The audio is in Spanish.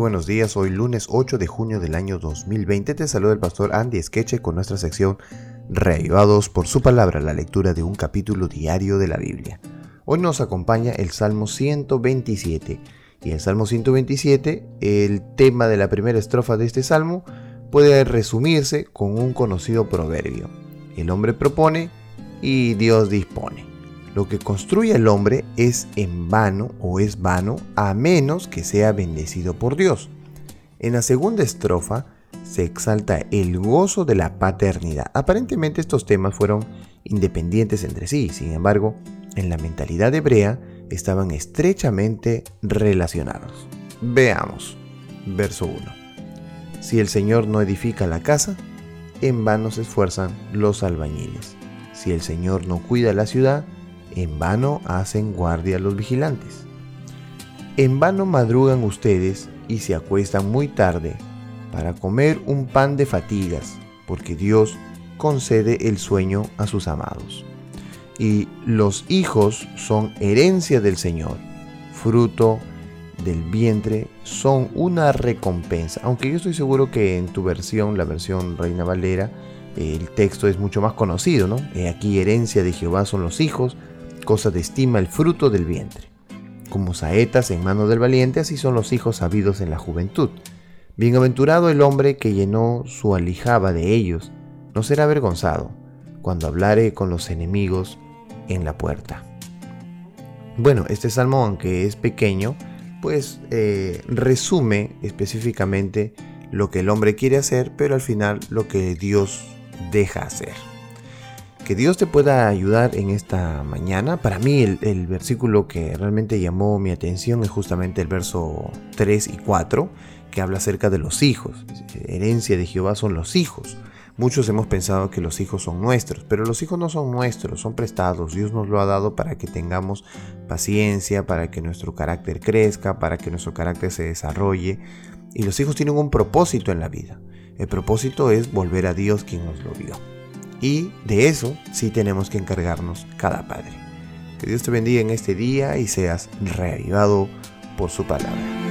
buenos días, hoy lunes 8 de junio del año 2020 te saluda el pastor Andy Skeche con nuestra sección Reavivados por su palabra, la lectura de un capítulo diario de la Biblia. Hoy nos acompaña el Salmo 127 y el Salmo 127, el tema de la primera estrofa de este salmo puede resumirse con un conocido proverbio. El hombre propone y Dios dispone. Lo que construye el hombre es en vano o es vano a menos que sea bendecido por Dios. En la segunda estrofa se exalta el gozo de la paternidad. Aparentemente estos temas fueron independientes entre sí, sin embargo, en la mentalidad hebrea estaban estrechamente relacionados. Veamos, verso 1. Si el Señor no edifica la casa, en vano se esfuerzan los albañiles. Si el Señor no cuida la ciudad, en vano hacen guardia los vigilantes. En vano madrugan ustedes y se acuestan muy tarde para comer un pan de fatigas, porque Dios concede el sueño a sus amados. Y los hijos son herencia del Señor, fruto del vientre, son una recompensa. Aunque yo estoy seguro que en tu versión, la versión Reina Valera, el texto es mucho más conocido, ¿no? Aquí herencia de Jehová son los hijos, cosa de estima el fruto del vientre. Como saetas en mano del valiente, así son los hijos sabidos en la juventud. Bienaventurado el hombre que llenó su alijaba de ellos, no será avergonzado cuando hablare con los enemigos en la puerta. Bueno, este salmo, aunque es pequeño, pues eh, resume específicamente lo que el hombre quiere hacer, pero al final lo que Dios deja hacer. Que Dios te pueda ayudar en esta mañana. Para mí el, versículo que realmente llamó mi atención es justamente el verso 3 y 4, que habla acerca de los hijos. Herencia de Jehová son los hijos. Muchos hemos pensado que los hijos son nuestros, pero los hijos no son nuestros, son prestados. Dios nos lo ha dado para que tengamos paciencia, para que nuestro carácter crezca, para que nuestro carácter se desarrolle. Y los hijos tienen un propósito en la vida. El propósito es volver a Dios quien nos lo dio. Y de eso sí tenemos que encargarnos cada padre. Que Dios te bendiga en este día y seas reavivado por su palabra.